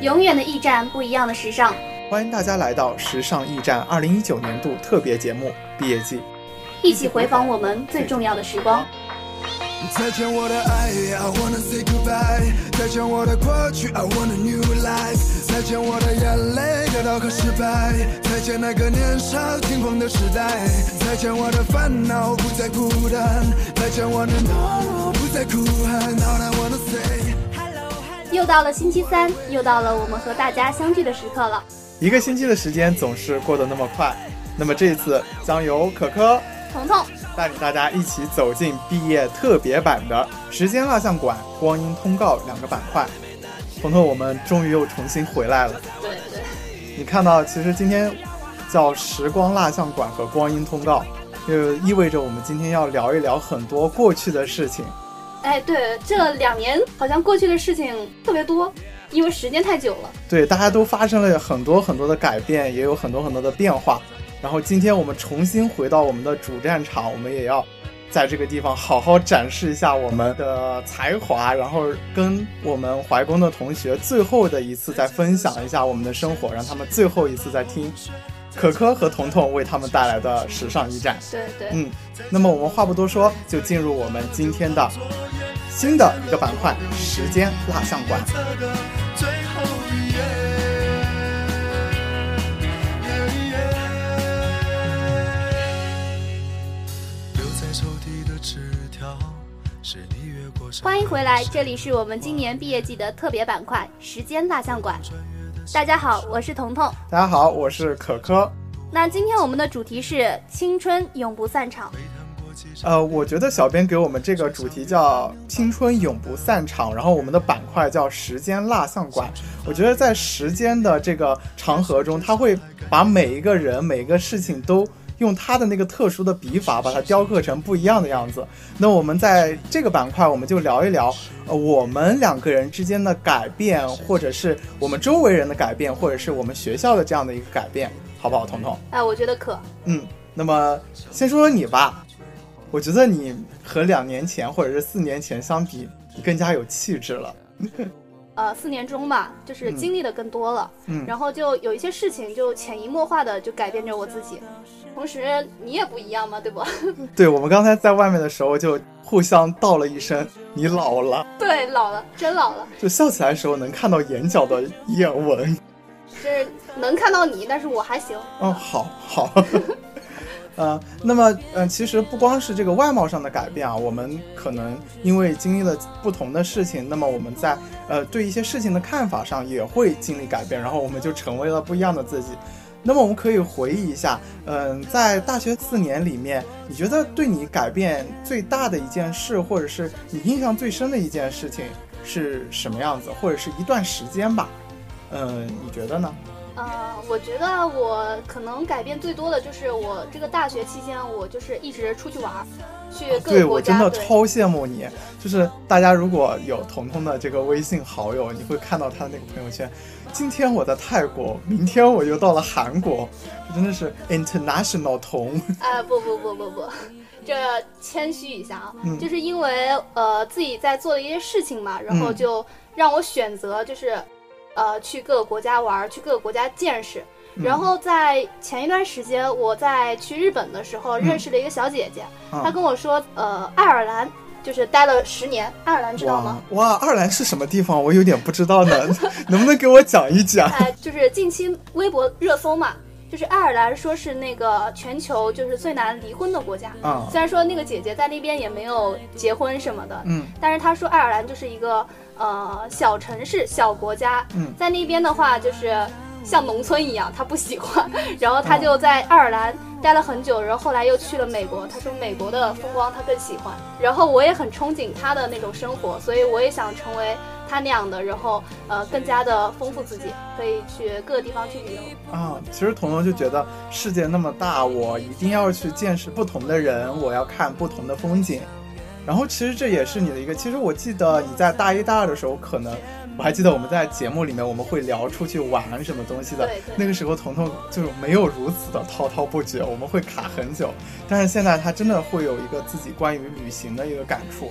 永远的驿站，不一样的时尚。欢迎大家来到《时尚驿站》二零一九年度特别节目《毕业季》，一起回访我们最重要的时光。再见我的爱，I wanna say goodbye。再见我的过去，I want a new life。再见我的眼泪，跌倒和失败。再见那个年少轻狂的时代。再见我的烦恼，不再孤单。再见我的懦弱，不再哭喊。All I wanna say。又到了星期三，又到了我们和大家相聚的时刻了。一个星期的时间总是过得那么快，那么这一次将由可可、彤彤带领大家一起走进毕业特别版的时间蜡像馆、光阴通告两个板块。彤彤，我们终于又重新回来了。对对，你看到，其实今天叫时光蜡像馆和光阴通告，就意味着我们今天要聊一聊很多过去的事情。哎，对，这两年好像过去的事情特别多，因为时间太久了。对，大家都发生了很多很多的改变，也有很多很多的变化。然后今天我们重新回到我们的主战场，我们也要在这个地方好好展示一下我们的才华，然后跟我们怀工的同学最后的一次再分享一下我们的生活，让他们最后一次再听可可和彤彤为他们带来的时尚驿站。对对，嗯，那么我们话不多说，就进入我们今天的新的一个板块——时间蜡像馆。最后一页。留在抽屉的纸条，是你越过山欢迎回来，这里是我们今年毕业季的特别板块——时间蜡像馆。大家好，我是彤彤。大家好，我是可可。那今天我们的主题是青春永不散场。呃，我觉得小编给我们这个主题叫“青春永不散场”，然后我们的板块叫“时间蜡像馆”。我觉得在时间的这个长河中，它会把每一个人、每一个事情都用他的那个特殊的笔法，把它雕刻成不一样的样子。那我们在这个板块，我们就聊一聊，呃，我们两个人之间的改变，或者是我们周围人的改变，或者是我们学校的这样的一个改变，好不好，彤彤？哎，我觉得可。嗯，那么先说说你吧。我觉得你和两年前或者是四年前相比，你更加有气质了。呃，四年中吧，就是经历的更多了，嗯然后就有一些事情就潜移默化的就改变着我自己。同时你也不一样嘛，对不？对，我们刚才在外面的时候就互相道了一声“你老了对，老了，真老了，”，就笑起来的时候能看到眼角的眼纹。就是能看到你，但是我还行。嗯，好好。呃，那么，嗯、其实不光是这个外貌上的改变啊，我们可能因为经历了不同的事情，那么我们在呃对一些事情的看法上也会经历改变，然后我们就成为了不一样的自己。那么我们可以回忆一下，嗯、在大学四年里面，你觉得对你改变最大的一件事，或者是你印象最深的一件事情是什么样子，或者是一段时间吧？嗯、你觉得呢？呃，我觉得我可能改变最多的就是我这个大学期间，我就是一直出去玩儿，去各对个国家。我真的超羡慕你，就是大家如果有彤彤的这个微信好友，你会看到他的那个朋友圈。今天我在泰国，明天我又到了韩国，这真的是 international 彤。哎，不不不不不，这谦虚一下啊，嗯就是因为呃自己在做的一些事情嘛，然后嗯就让我选择就是，呃去各个国家玩儿，去各个国家见识。嗯然后在前一段时间，我在去日本的时候认识了一个小姐姐，啊她跟我说，呃，爱尔兰就是待了十年，爱尔兰知道吗？哇哇，爱尔兰是什么地方？我有点不知道呢，能不能给我讲一讲？哎，就是近期微博热搜嘛，就是爱尔兰说是那个全球就是最难离婚的国家。啊，虽然说那个姐姐在那边也没有结婚什么的，嗯但是她说爱尔兰就是一个呃小城市、小国家，嗯在那边的话就是像农村一样，他不喜欢，然后他就在爱尔兰待了很久，然后后来又去了美国，他说美国的风光他更喜欢，然后我也很憧憬他的那种生活，所以我也想成为他那样的，然后呃更加的丰富自己，可以去各个地方去旅游。啊，其实彤彤就觉得世界那么大，我一定要去见识不同的人，我要看不同的风景。然后其实这也是你的一个，其实我记得你在大一大二的时候，可能我还记得我们在节目里面我们会聊出去玩什么东西的对对，那个时候彤彤就没有如此的滔滔不绝，我们会卡很久。但是现在他真的会有一个自己关于旅行的一个感触。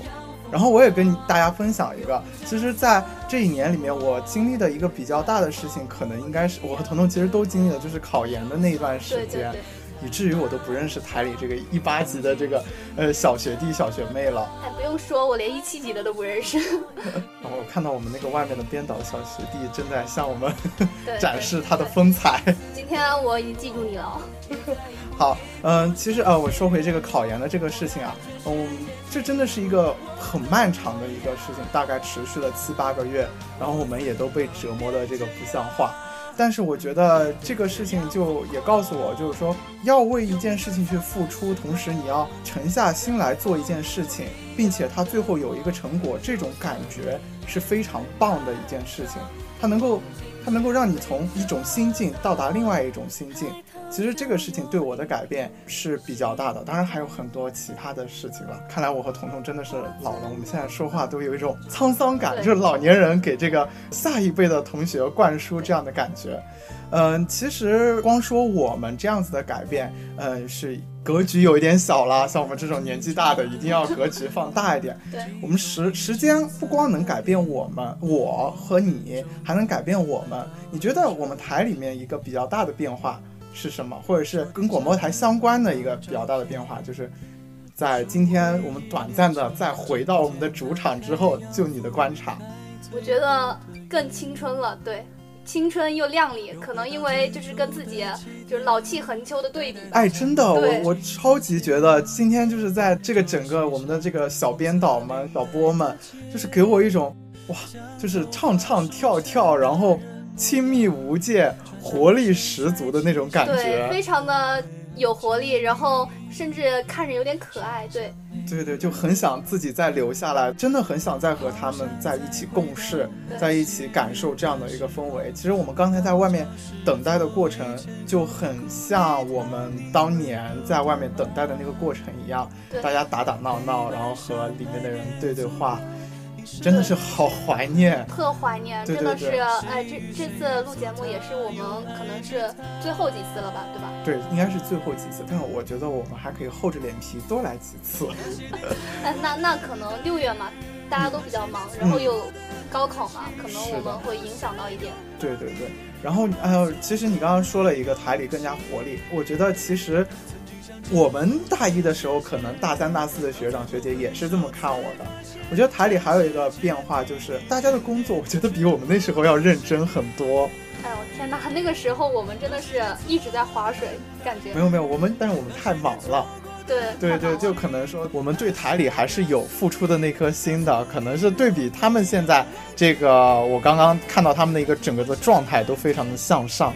然后我也跟大家分享一个，其实，在这一年里面，我经历的一个比较大的事情，可能应该是我和彤彤其实都经历了，就是考研的那一段时间。对对对。以至于我都不认识台里这个一八级的这个呃小学弟小学妹了。哎，不用说，我连一七级的都不认识。然后我看到我们那个外面的编导小学弟正在向我们 展示他的风采。今天我已经记住你了。好，嗯，其实呃，我说回这个考研的这个事情啊，嗯，这真的是一个很漫长的一个事情，大概持续了七八个月，然后我们也都被折磨的这个不像话。但是我觉得这个事情就也告诉我，就是说要为一件事情去付出，同时你要沉下心来做一件事情，并且它最后有一个成果，这种感觉是非常棒的一件事情。它能够，它能够让你从一种心境到达另外一种心境。其实这个事情对我的改变是比较大的，当然还有很多其他的事情了。看来我和彤彤真的是老了，我们现在说话都有一种沧桑感，就是老年人给这个下一辈的同学灌输这样的感觉。嗯，其实光说我们这样子的改变，嗯，是格局有一点小了。像我们这种年纪大的，一定要格局放大一点。对，我们时时间不光能改变我们，我和你还能改变我们。你觉得我们台里面一个比较大的变化？是什么，或者是跟广播台相关的一个比较大的变化，就是在今天我们短暂的再回到我们的主场之后，就你的观察，我觉得更青春了，对，青春又靓丽，可能因为就是跟自己就是老气横秋的对比。哎，真的，我我超级觉得今天就是在这个整个我们的这个小编导们、导播们，就是给我一种哇，就是唱唱跳跳，然后亲密无间。活力十足的那种感觉，对，非常的有活力，然后甚至看着有点可爱，对，对对，就很想自己再留下来，真的很想再和他们在一起共事，在一起感受这样的一个氛围。其实我们刚才在外面等待的过程，就很像我们当年在外面等待的那个过程一样，大家打打闹闹，然后和里面的人对对话。真的是好怀念，特怀念，真的是，哎，这这次录节目也是我们可能是最后几次了吧，对吧？对，应该是最后几次，但是我觉得我们还可以厚着脸皮多来几次。哎，那那可能六月嘛，大家都比较忙，然后又高考嘛，可能我们会影响到一点。对对对，然后呃，其实你刚刚说了一个台里更加活力，我觉得其实我们大一的时候，可能大三大四的学长学姐也是这么看我的。我觉得台里还有一个变化，就是大家的工作，我觉得比我们那时候要认真很多。哎呦天哪，那个时候我们真的是一直在划水，感觉没有没有，我们但是我们太忙了。对对对，就可能说我们对台里还是有付出的那颗心的，可能是对比他们现在这个，我刚刚看到他们的一个整个的状态都非常的向上。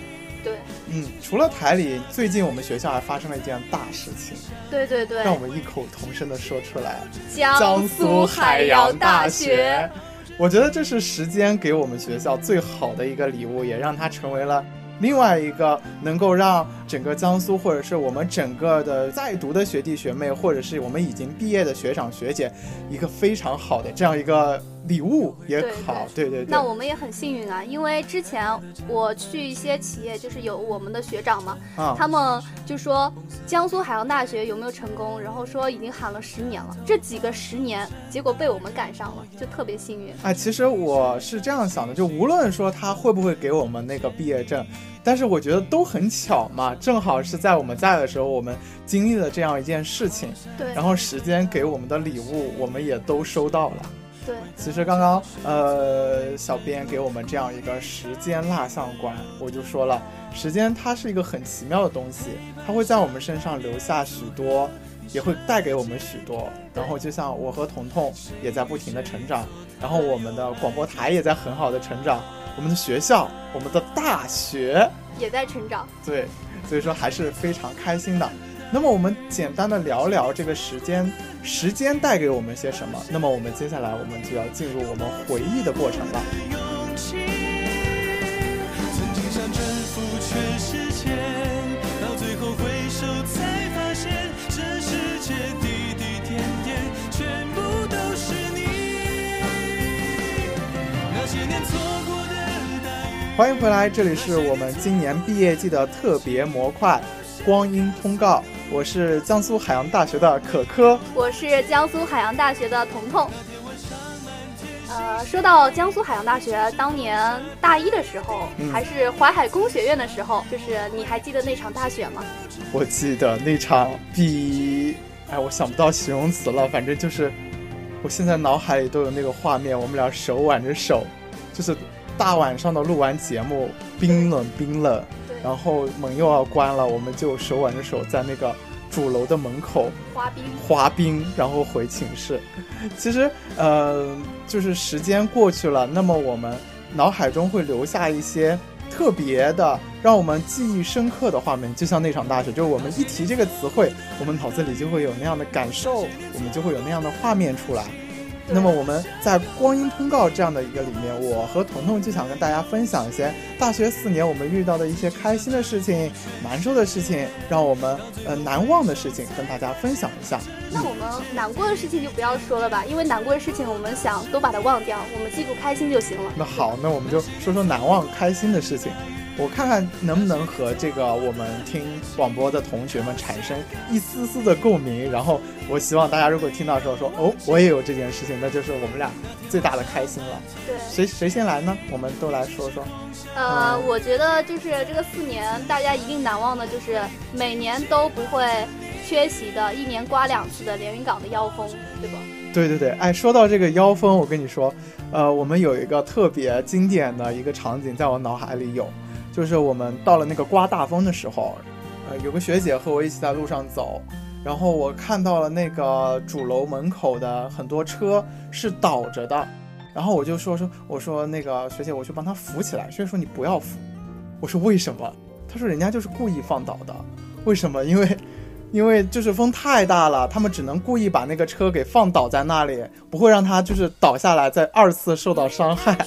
对。嗯，除了台里，最近我们学校还发生了一件大事情。对对对，让我们异口同声的说出来。江苏海洋大学，我觉得这是时间给我们学校最好的一个礼物，也让它成为了另外一个能够让整个江苏，或者是我们整个的在读的学弟学妹，或者是我们已经毕业的学长学姐，一个非常好的这样一个。礼物也好，对对对。那我们也很幸运啊，因为之前我去一些企业，就是有我们的学长嘛，他们就说江苏海洋大学有没有成功，然后说已经喊了十年了，这几个十年，结果被我们赶上了，就特别幸运。哎，其实我是这样想的，就无论说他会不会给我们那个毕业证，但是我觉得都很巧嘛，正好是在我们在的时候，我们经历了这样一件事情，对，然后时间给我们的礼物，我们也都收到了。对，其实刚刚呃，小编给我们这样一个时间蜡像馆，我就说了，时间它是一个很奇妙的东西，它会在我们身上留下许多，也会带给我们许多。然后就像我和彤彤也在不停的成长，然后我们的广播台也在很好的成长，我们的学校，我们的大学也在成长。对，所以说还是非常开心的。那么我们简单的聊聊这个时间，时间带给我们些什么？那么我们接下来我们就要进入我们回忆的过程了。欢迎回来，这里是我们今年毕业季的特别模块。光阴通告，我是江苏海洋大学的可可，我是江苏海洋大学的彤彤。呃，说到江苏海洋大学，当年大一的时候，嗯还是淮海工学院的时候，就是你还记得那场大雪吗？我记得那场比，哎，我想不到形容词了，反正就是，我现在脑海里都有那个画面，我们俩手挽着手，就是大晚上的录完节目，冰冷冰冷，然后门又要关了，我们就手挽着手在那个主楼的门口滑冰。滑冰，然后回寝室。其实，呃，就是时间过去了，那么我们脑海中会留下一些特别的、让我们记忆深刻的画面，就像那场大雪，就是我们一提这个词汇，我们脑子里就会有那样的感受，我们就会有那样的画面出来。对那么我们在光阴通告这样的一个里面，我和彤彤就想跟大家分享一些大学四年我们遇到的一些开心的事情、难受的事情，让我们呃难忘的事情跟大家分享一下。那我们难过的事情就不要说了吧，因为难过的事情我们想都把它忘掉，我们记住开心就行了。那好，那我们就说说难忘开心的事情。我看看能不能和这个我们听广播的同学们产生一丝丝的共鸣。然后，我希望大家如果听到的时候说哦，我也有这件事情，那就是我们俩最大的开心了。对，谁谁先来呢？我们都来说说。呃，嗯我觉得就是这个四年，大家一定难忘的就是每年都不会缺席的，一年刮两次的连云港的妖风，对吧？对对对，哎，说到这个妖风，我跟你说，呃，我们有一个特别经典的一个场景在我脑海里有，就是我们到了那个刮大风的时候，呃，有个学姐和我一起在路上走，然后我看到了那个主楼门口的很多车是倒着的，然后我就说说，我说那个学姐，我去帮她扶起来，学姐说你不要扶，我说为什么？她说人家就是故意放倒的，为什么？因为。因为就是风太大了，他们只能故意把那个车给放倒在那里，不会让它就是倒下来再二次受到伤害。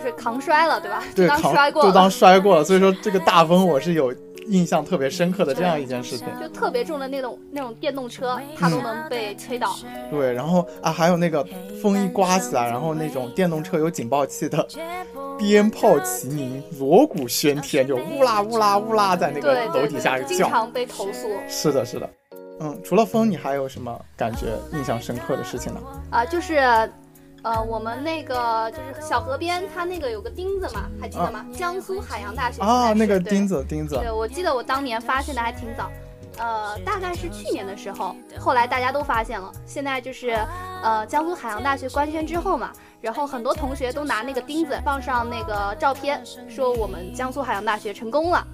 就是扛摔了，对吧？对，就当摔过了，就当摔过了。所以说这个大风我是有印象特别深刻的这样一件事情。就特别重的那种那种电动车，它都能被吹倒。对，然后啊还有那个风一刮起来，然后那种电动车有警报器的，鞭炮齐鸣，锣鼓喧天，就呜啦呜啦呜啦在那个楼底下对，经。常被投诉。是的，是的。嗯，除了风，你还有什么感觉印象深刻的事情呢？啊、就是，呃，我们那个就是小河边，它那个有个钉子嘛，还记得吗？江苏海洋大学啊，那个钉。子，钉子，对我记得我当年发现的还挺早，呃，大概是去年的时候，后来大家都发现了。现在就是，呃，江苏海洋大学官宣之后嘛，然后很多同学都拿那个钉子放上那个照片，说我们江苏海洋大学成功了。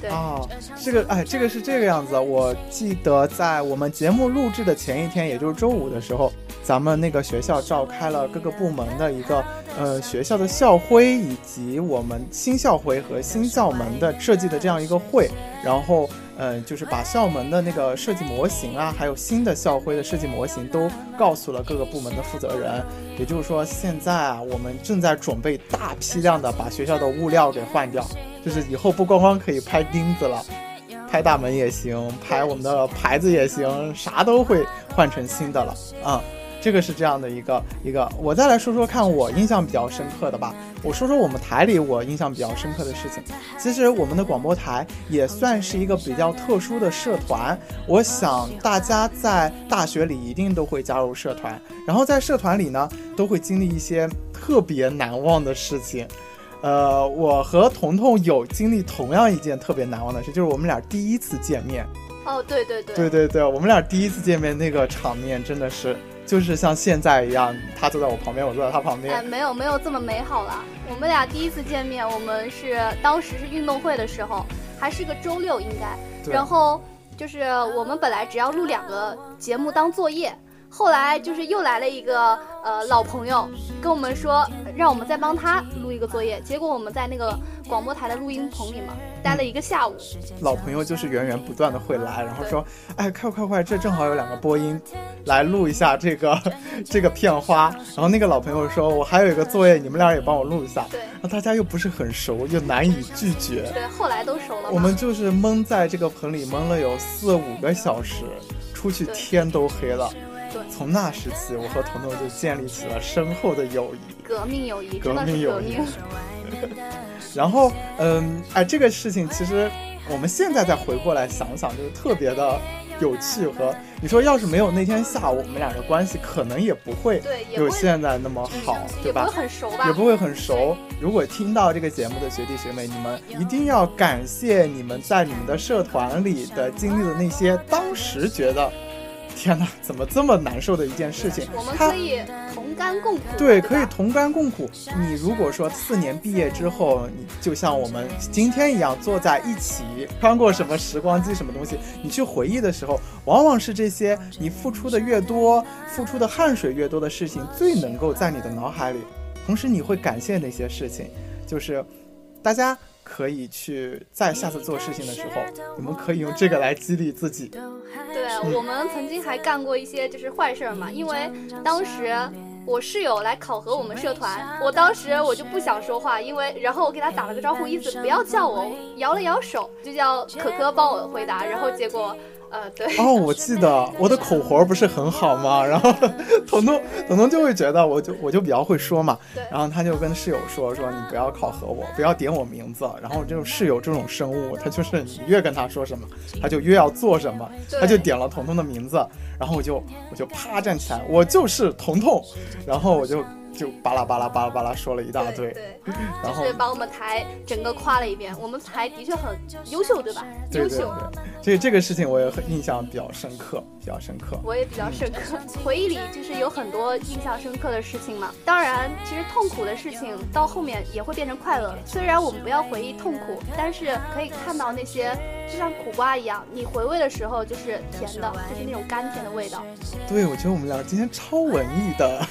对，哦，这个哎，这个是这个样子。我记得在我们节目录制的前一天，也就是周五的时候，咱们那个学校召开了各个部门的一个呃学校的校徽，以及我们新校徽和新校门的设计的这样一个会。然后嗯，就是把校门的那个设计模型啊，还有新的校徽的设计模型都告诉了各个部门的负责人。也就是说，现在啊，我们正在准备大批量的把学校的物料给换掉。就是以后不光光可以拍钉子了，拍大门也行，拍我们的牌子也行，啥都会换成新的了啊、这个是这样的一个一个，我再来说说看我印象比较深刻的吧。我说说我们台里我印象比较深刻的事情。其实我们的广播台也算是一个比较特殊的社团，我想大家在大学里一定都会加入社团，然后在社团里呢都会经历一些特别难忘的事情。呃，我和彤彤有经历同样一件特别难忘的事，就是我们俩第一次见面。哦，对对对，对对对，我们俩第一次见面那个场面真的是，就是像现在一样，他坐在我旁边，我坐在他旁哎，边。没有没有这么美好了。我们俩第一次见面，我们是当时是运动会的时候，还是个周六应该。然后就是我们本来只要录两个节目当作业，后来就是又来了一个呃老朋友，跟我们说让我们再帮他录一个作业。结果我们在那个广播台的录音棚里嘛，待了一个下午。老朋友就是源源不断的会来，然后说，哎，快快快，这正好有两个播音，来录一下这个 这个片花。然后那个老朋友说，我还有一个作业，你们俩也帮我录一下。对然后大家又不是很熟，又难以拒绝。对，后来都熟了。我们就是蒙在这个棚里蒙了有四五个小时，出去天都黑了。对从那时起，我和彤彤就建立起了深厚的友谊。革命友谊，革命友谊。然后，嗯，哎，这个事情其实我们现在再回过来想想，就是特别的有趣和你说，要是没有那天下午，我们俩的关系可能也不会有现在那么好，对吧也不会？很熟吧？也不会很熟。如果听到这个节目的学弟学妹，你们一定要感谢你们在你们的社团里的经历的那些当时觉得天哪，怎么这么难受的一件事情我们。可以同甘共苦，对，可以同甘共苦。你如果说四年毕业之后，你就像我们今天一样坐在一起，穿过什么时光机什么东西，你去回忆的时候，往往是这些你付出的越多，付出的汗水越多的事情，最能够在你的脑海里。同时，你会感谢那些事情，就是大家可以去在下次做事情的时候，你们可以用这个来激励自己。我们曾经还干过一些就是坏事儿嘛，因为当时我室友来考核我们社团，我当时我就不想说话，因为然后我给他打了个招呼，意思不要叫我，摇了摇手，就叫可可帮我回答，然后结果呃对。哦，我记得我的口活不是很好吗？然后 彤彤彤彤就会觉得我就我就比较会说嘛，对然后他就跟室友说说你不要考核我，不要点我名字。然后这种室友这种生物，他就是你越跟他说什么，他就越要做什么，他就点了彤彤的名字，然后我就我就啪站起来，我就是彤彤，然后我就就巴拉巴拉巴拉巴拉说了一大堆，对，然后就是把我们台整个夸了一遍。我们台的确很优秀，对吧？优秀。对，这这个事情我也很印象比较深刻，比较深刻。我也比较深刻，回忆里就是有很多印象深刻的事情嘛。当然，其实痛苦的事情到后面也会变成快乐。虽然我们不要回忆痛苦，但是可以看到那些就像苦瓜一样，你回味的时候就是甜的，就是那种甘甜的味道。对，我觉得我们俩今天超文艺的，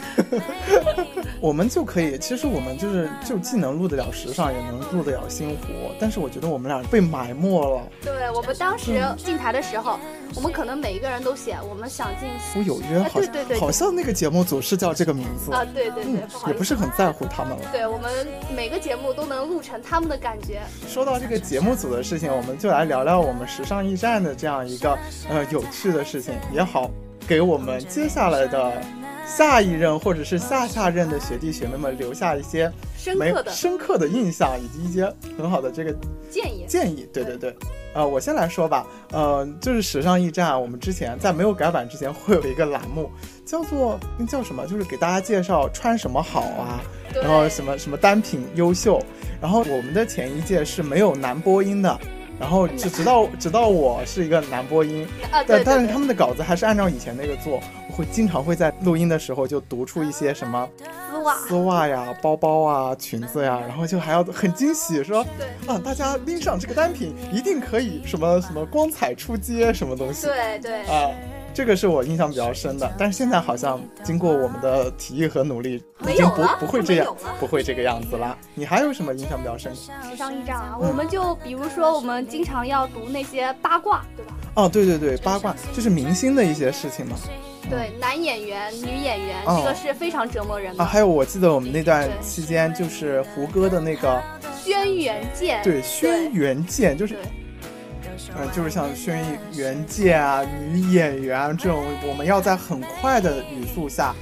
我们就可以，其实我们就是就既能录得了时尚，也能录得了星湖，但是我觉得我们俩被埋没了。对我们当时进台的时候，我们可能每一个人都写我们想进我有约，好像、对对对好像那个节目组是叫这个名字，啊，对对对，也不是很在乎他们了。对我们每个节目都能录成他们的感觉。说到这个节目组的事情，我们就来聊聊我们时尚驿站的这样一个呃有趣的事情也好，给我们接下来的下一任或者是下下任的学弟学妹们留下一些深刻的深刻的印象，以及一些很好的这个建议，建议。对对。对，呃，我先来说吧，呃，就是时尚驿站，我们之前在没有改版之前会有一个栏目，叫做那叫什么，就是给大家介绍穿什么好啊，然后什么什么单品优秀，然后我们的前一届是没有男播音的。然后直直到直到我是一个男播音，啊，但但是他们的稿子还是按照以前那个做，我会经常会在录音的时候就读出一些什么丝袜，丝袜呀、包包啊、裙子呀，然后就还要很惊喜说对。啊，大家拎上这个单品一定可以什么什么光彩出街什么东西。对对。啊，这个是我印象比较深的。但是现在好像经过我们的提议和努力，已经不不会这样不会这个样子啦。你还有什么印象比较深？时尚驿站啊，嗯我们就比如说我们经常要读那些八卦，对吧？哦，对对对，八卦就是明星的一些事情嘛。对，男演员、女演员，哦这个是非常折磨人的。啊，还有我记得我们那段期间就是胡歌的那个轩辕剑，对轩辕剑，就是对嗯，就是像轩辕剑啊、女演员啊这种，我们要在很快的语速下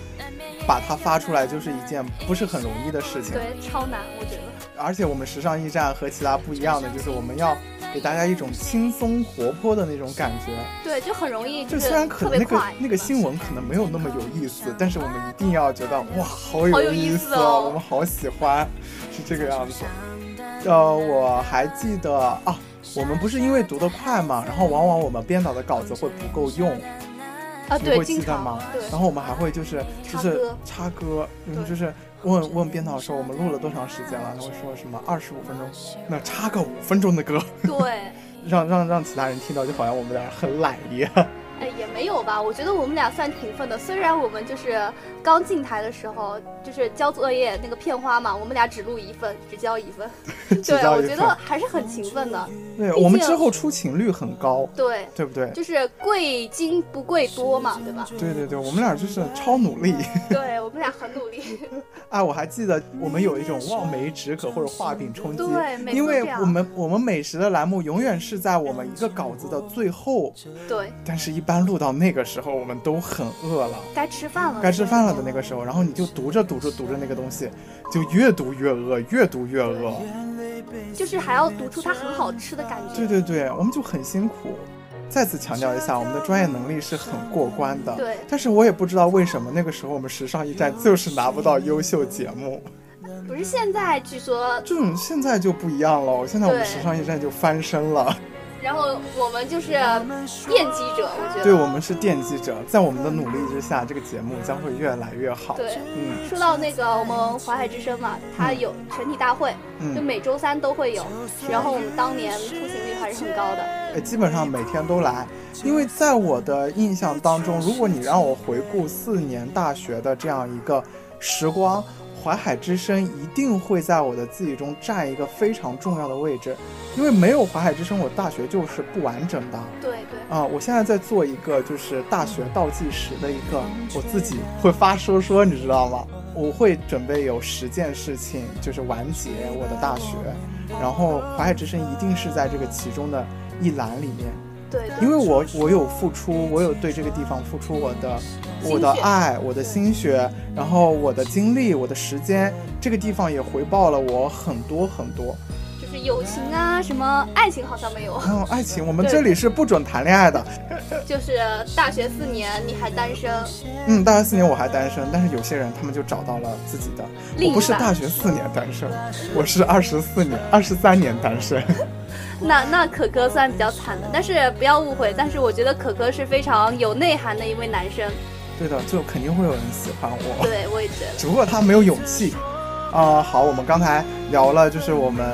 把它发出来，就是一件不是很容易的事情。对，超难，我觉得。而且我们时尚驿站和其他不一样的，就是我们要给大家一种轻松活泼的那种感觉。对，就很容易，就是虽然可能那个。那个新闻可能没有那么有意思，但是我们一定要觉得哇，好有意思思哦我们好喜欢，是这个样子。呃，我还记得啊，我们不是因为读得快嘛，然后往往我们编导的稿子会不够用，啊，对，你会记得吗？对，然后我们还会就是就是插歌插歌，嗯，就是问问编导说我们录了多长时间了，他会说什么二十五分钟，那插个五分钟的歌，对，让让让其他人听到就好像我们俩很懒一样。哎，也没有吧？我觉得我们俩算勤奋的。虽然我们就是刚进台的时候，就是交作业那个片花嘛，我们俩只录一份，只交一份。对，我觉得还是很勤奋的。对我们之后出勤率很高，对，对不对？就是贵精不贵多嘛，对吧？对对对，我们俩就是超努力。对我们俩很努力。哎，我还记得我们有一种望梅止渴或者画饼充饥，对因为我们我们美食的栏目永远是在我们一个稿子的最后，对，但是一般录到那个时候，我们都很饿了。该吃饭了。该吃饭了的那个时候，然后你就读着读着读着那个东西，就越读越饿，越读越饿。就是还要读出它很好吃的感觉。对对对，我们就很辛苦。再次强调一下，我们的专业能力是很过关的。对但是我也不知道为什么那个时候我们时尚驿站就是拿不到优秀节目。不是现在，据说，这种现在就不一样了，现在我们时尚驿站就翻身了。然后我们就是奠基者，我觉得。对我们是奠基者，在我们的努力之下，这个节目将会越来越好。对嗯说到那个我们淮海之声嘛，它有全体大会，就嗯，每周三都会有。然后我们当年出勤率还是很高的。呃基本上每天都来，因为在我的印象当中，如果你让我回顾四年大学的这样一个时光，淮海之声一定会在我的记忆中占一个非常重要的位置，因为没有淮海之声，我大学就是不完整的。对对，啊、我现在在做一个就是大学倒计时的一个，我自己会发说说，你知道吗？我会准备有十件事情，就是完结我的大学，然后淮海之声一定是在这个其中的一栏里面，因为我我有付出，我有对这个地方付出我的我的爱，我的心血，然后我的精力，我的时间，这个地方也回报了我很多很多。就是友情啊，什么爱情好像没有，嗯，爱情，我们这里是不准谈恋爱的。就是大学四年你还单身，嗯，大学四年我还单身，但是有些人他们就找到了自己的。我不是大学四年单身，我是二十四年、二十三年单身。那那可可算比较惨的，但是不要误会，但是我觉得可可是非常有内涵的一位男生，对的，就肯定会有人喜欢我，对我也觉得。只不过他没有勇气。啊、好，我们刚才聊了，就是我们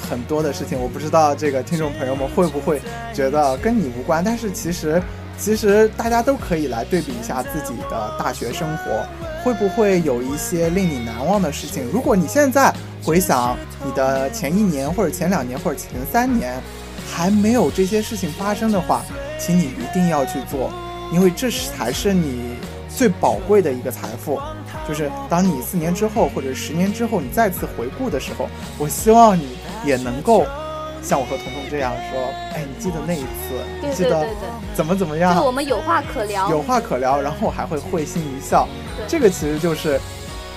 很多的事情，我不知道这个听众朋友们会不会觉得跟你无关，但是其实，其实大家都可以来对比一下自己的大学生活，会不会有一些令你难忘的事情？如果你现在回想你的前一年或者前两年或者前三年，还没有这些事情发生的话，请你一定要去做，因为这是才是你最宝贵的一个财富。就是当你四年之后或者十年之后，你再次回顾的时候，我希望你也能够像我和彤彤这样说，哎，你记得那一次，对你记得怎么怎么就是样，我们有话可聊。有话可聊，然后还会会心一笑，这个其实就是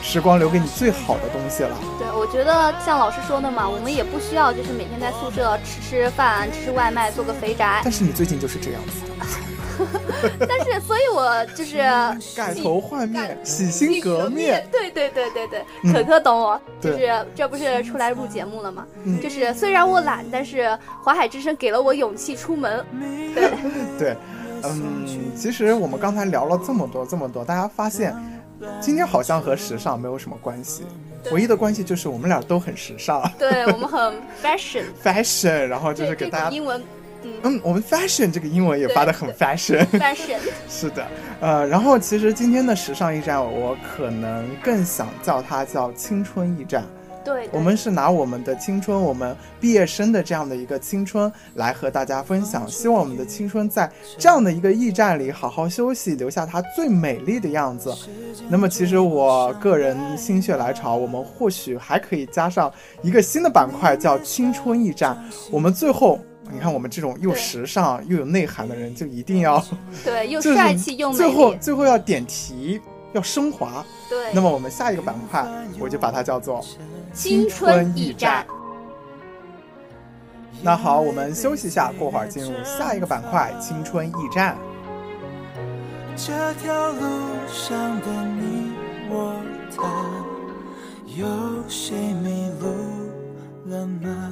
时光留给你最好的东西了。对，我觉得像老师说的嘛，我们也不需要就是每天在宿舍吃吃饭、吃吃外卖，做个肥宅。但是你最近就是这样子，但是，所以我就是 改头换面，洗心革面。对对对对对，嗯可可懂我，就是这不是出来录节目了吗？嗯就是虽然我懒，但是华海之声给了我勇气出门。对，对，嗯，其实我们刚才聊了这么多这么多，大家发现今天好像和时尚没有什么关系，唯一的关系就是我们俩都很时尚。对我们很 fashion，，fashion，然后就是给大家。英文，嗯。嗯，我们 fashion 这个英文也发的很 fashion，，fashion，是的，呃，然后其实今天的时尚驿站，我可能更想叫它叫青春驿站。对，对我们是拿我们的青春，我们毕业生的这样的一个青春来和大家分享，希望我们的青春在这样的一个驿站里好好休息，留下它最美丽的样子。那么，其实我个人心血来潮，我们或许还可以加上一个新的板块，叫青春驿站。我们最后。你看，我们这种又时尚又有内涵的人，就一定要 对，又帅气又美最后，最后要点题，要升华。对。那么我们下一个板块，我就把它叫做青春驿站。那好，我们休息一下，过会儿进入下一个板块——青春驿站。这条路上的你我他，有谁迷路了吗？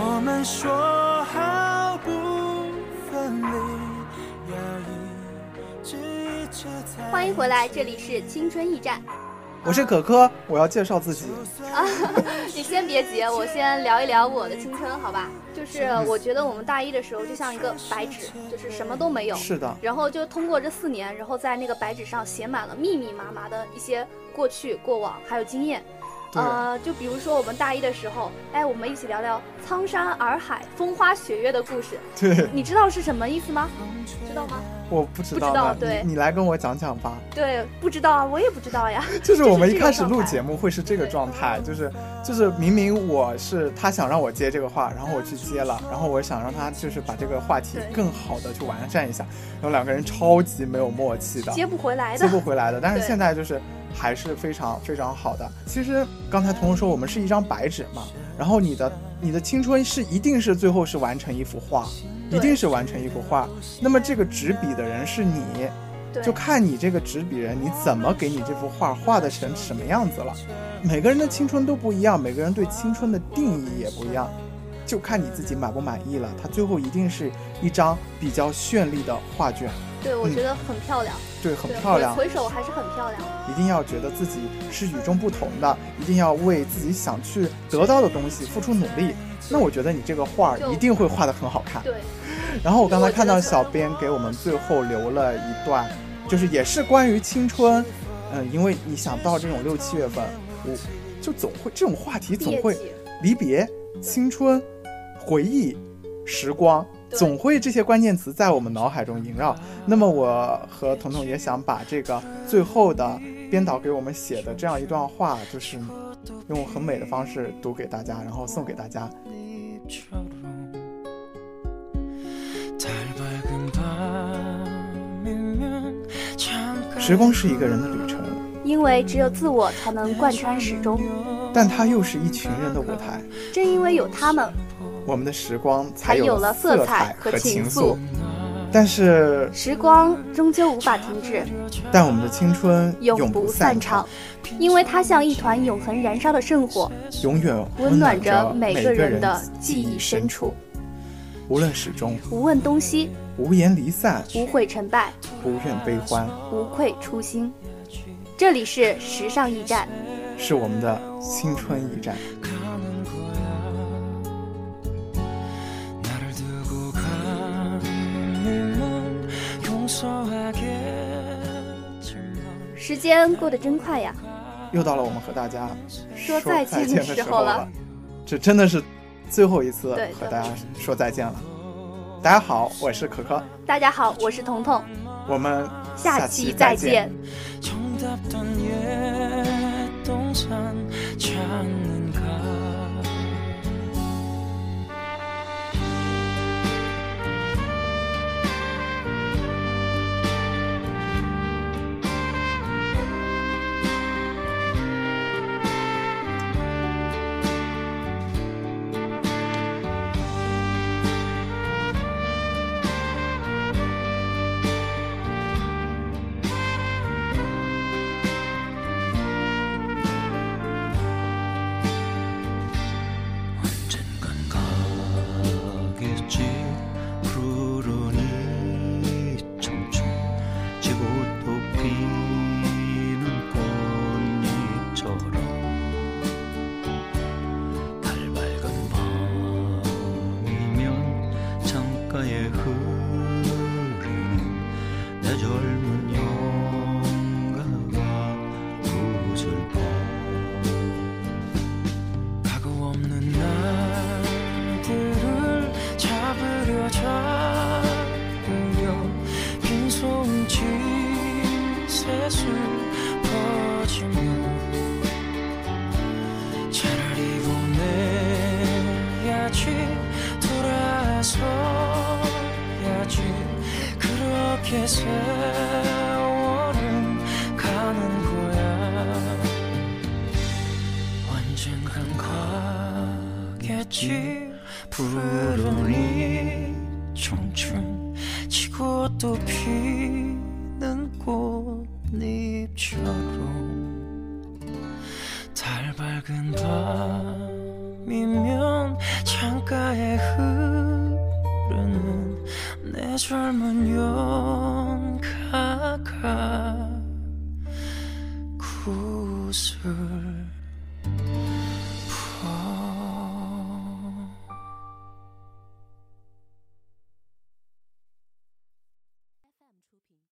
我们说迎回来，这里是青春驿站。我是可可，我要介绍自己。啊 你先别急，我先聊一聊我的青春，好吧？就是我觉得我们大一的时候就像一个白纸，就是什么都没有。是的，然后就通过这四年，然后在那个白纸上写满了密密麻麻的一些过去、过往，还有经验。呃，就比如说我们大一的时候，哎，我们一起聊聊苍山洱海、风花雪月的故事。对，你知道是什么意思吗？知道吗？我不知道呢，不知道对你你来跟我讲讲吧。对，不知道啊，我也不知道呀。就是我们一开始录节目会是这个状态，就是就是明明我是他想让我接这个话，然后我去接了，然后我想让他就是把这个话题更好的去完善一下，然后两个人超级没有默契的，接不回来的接的。不回来的。但是现在就是还是非常非常好的。其实刚才彤彤说我们是一张白纸嘛，然后你的你的青春是一定是最后是完成一幅画，一定是完成一幅画。那么这个执笔的人是你，就看你这个执笔人你怎么给你这幅画画的成什么样子了。每个人的青春都不一样，每个人对青春的定义也不一样，就看你自己满不满意了。它最后一定是一张比较绚丽的画卷，对，我嗯觉得很漂亮，对，很漂亮。回首还是很漂亮。一定要觉得自己是与众不同的，一定要为自己想去得到的东西付出努力。那我觉得你这个画儿一定会画得很好看。对，然后我刚才看到小编给我们最后留了一段，就是也是关于青春。嗯，因为你想到这种六七月份，我就总会这种话题总会离别、青春、回忆、时光总会这些关键词在我们脑海中萦绕，那么我和彤彤也想把这个最后的编导给我们写的这样一段话，就是用很美的方式读给大家，然后送给大家。时光是一个人的旅程，因为只有自我才能贯穿始终，但它又是一群人的舞台。正因为有他们。我们的时光才有了色色彩和和情愫愫。但是，时光终究无法停止，但我们的青春永不不散场场，，因为它像一团永恒燃烧的圣火，永远温暖着着每个人人的记忆深处。无论始终，无问东西，无言离散，无悔成败，不怨悲欢，无愧初心。这里是时尚驿站，是我们的青春驿站。时间过得真快呀！又到了我们和大家说再再见的的时候了。这真的是最后一次和大家说再见了。大家好，我是可可，大家好，我是彤彤，我们下期期再见 세월은 가는 거야. 언젠간 가겠지. 푸른 이 청춘. 지고 또 피